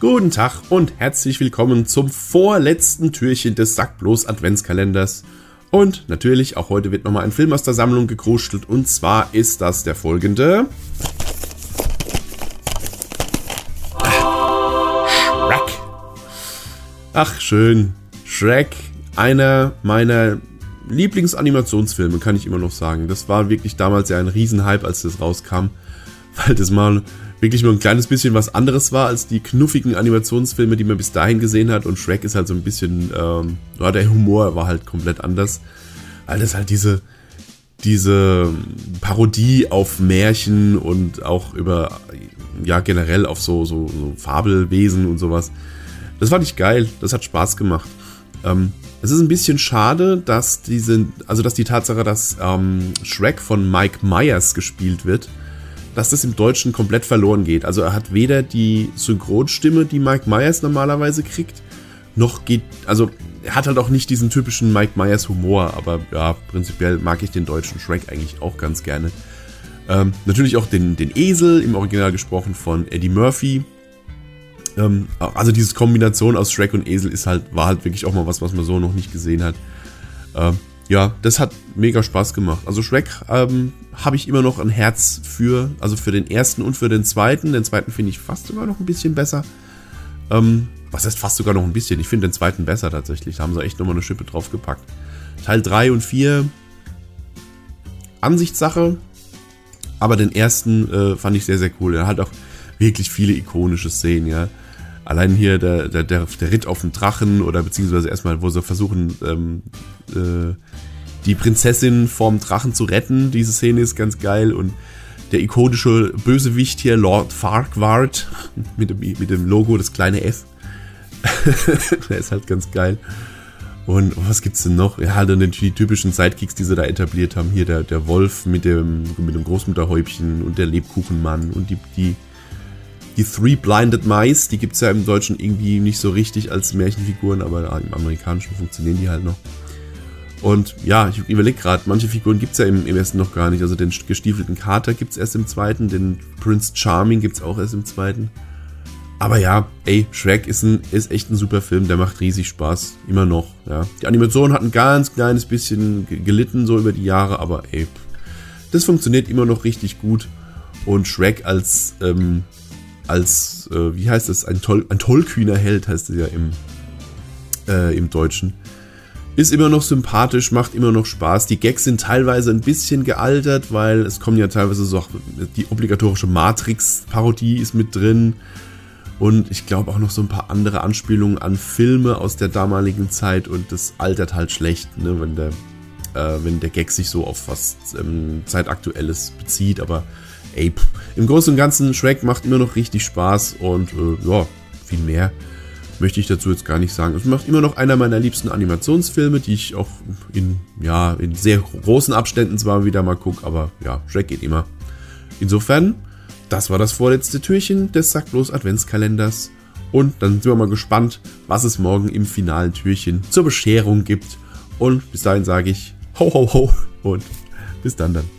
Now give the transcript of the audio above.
Guten Tag und herzlich willkommen zum vorletzten Türchen des Sackblos Adventskalenders. Und natürlich, auch heute wird nochmal ein Film aus der Sammlung gekruschelt. Und zwar ist das der folgende. Shrek. Ach, schön. Shrek, einer meiner Lieblingsanimationsfilme, kann ich immer noch sagen. Das war wirklich damals ja ein Riesenhype, als das rauskam. Weil das mal wirklich nur ein kleines bisschen was anderes war als die knuffigen Animationsfilme, die man bis dahin gesehen hat. Und Shrek ist halt so ein bisschen, ähm, ja, der Humor war halt komplett anders. Weil das halt diese, diese Parodie auf Märchen und auch über, ja, generell auf so, so, so Fabelwesen und sowas. Das fand ich geil. Das hat Spaß gemacht. Ähm, es ist ein bisschen schade, dass diese, also dass die Tatsache, dass ähm, Shrek von Mike Myers gespielt wird, dass das im Deutschen komplett verloren geht. Also er hat weder die Synchronstimme, die Mike Myers normalerweise kriegt, noch geht, also er hat halt auch nicht diesen typischen Mike Myers Humor, aber ja, prinzipiell mag ich den deutschen Shrek eigentlich auch ganz gerne. Ähm, natürlich auch den, den Esel, im Original gesprochen von Eddie Murphy. Ähm, also diese Kombination aus Shrek und Esel ist halt, war halt wirklich auch mal was, was man so noch nicht gesehen hat. Ähm, ja, das hat mega Spaß gemacht. Also Shrek ähm, habe ich immer noch ein Herz für, also für den ersten und für den zweiten. Den zweiten finde ich fast sogar noch ein bisschen besser. Ähm, was heißt fast sogar noch ein bisschen? Ich finde den zweiten besser tatsächlich. Da haben sie echt nochmal eine Schippe draufgepackt. Teil 3 und 4, Ansichtssache. Aber den ersten äh, fand ich sehr, sehr cool. Er hat auch wirklich viele ikonische Szenen, ja. Allein hier der, der, der, Ritt auf den Drachen oder beziehungsweise erstmal, wo sie versuchen, ähm, äh, die Prinzessin vom Drachen zu retten. Diese Szene ist ganz geil und der ikonische Bösewicht hier, Lord Farquhar, mit dem, mit dem Logo, das kleine F. der ist halt ganz geil. Und was gibt's denn noch? Ja, dann die typischen Sidekicks, die sie da etabliert haben. Hier der, der Wolf mit dem, mit dem Großmutterhäubchen und der Lebkuchenmann und die, die, die Three Blinded Mice, die gibt's ja im Deutschen irgendwie nicht so richtig als Märchenfiguren, aber im Amerikanischen funktionieren die halt noch. Und ja, ich überlege gerade, manche Figuren gibt es ja im, im, ersten noch gar nicht. Also den gestiefelten Kater gibt es erst im zweiten, den Prince Charming gibt es auch erst im zweiten. Aber ja, ey, Shrek ist, ein, ist echt ein super Film, der macht riesig Spaß, immer noch. Ja. Die Animation hat ein ganz kleines bisschen gelitten so über die Jahre, aber ey, das funktioniert immer noch richtig gut. Und Shrek als, ähm, als, äh, wie heißt das, ein, toll, ein tollkühner Held heißt es ja im, äh, im Deutschen ist immer noch sympathisch, macht immer noch Spaß. Die Gags sind teilweise ein bisschen gealtert, weil es kommen ja teilweise so die obligatorische Matrix-Parodie ist mit drin. Und ich glaube auch noch so ein paar andere Anspielungen an Filme aus der damaligen Zeit und das altert halt schlecht, ne, wenn der, äh, wenn der Gag sich so auf was ähm, Zeitaktuelles bezieht. Aber ey, pff, im Großen und Ganzen, Shrek macht immer noch richtig Spaß und äh, ja, viel mehr möchte ich dazu jetzt gar nicht sagen. Es macht immer noch einer meiner liebsten Animationsfilme, die ich auch in, ja, in sehr großen Abständen zwar wieder mal gucke, aber ja, Shrek geht immer. Insofern, das war das vorletzte Türchen des Sacklos Adventskalenders. Und dann sind wir mal gespannt, was es morgen im finalen Türchen zur Bescherung gibt. Und bis dahin sage ich ho ho ho und bis dann dann.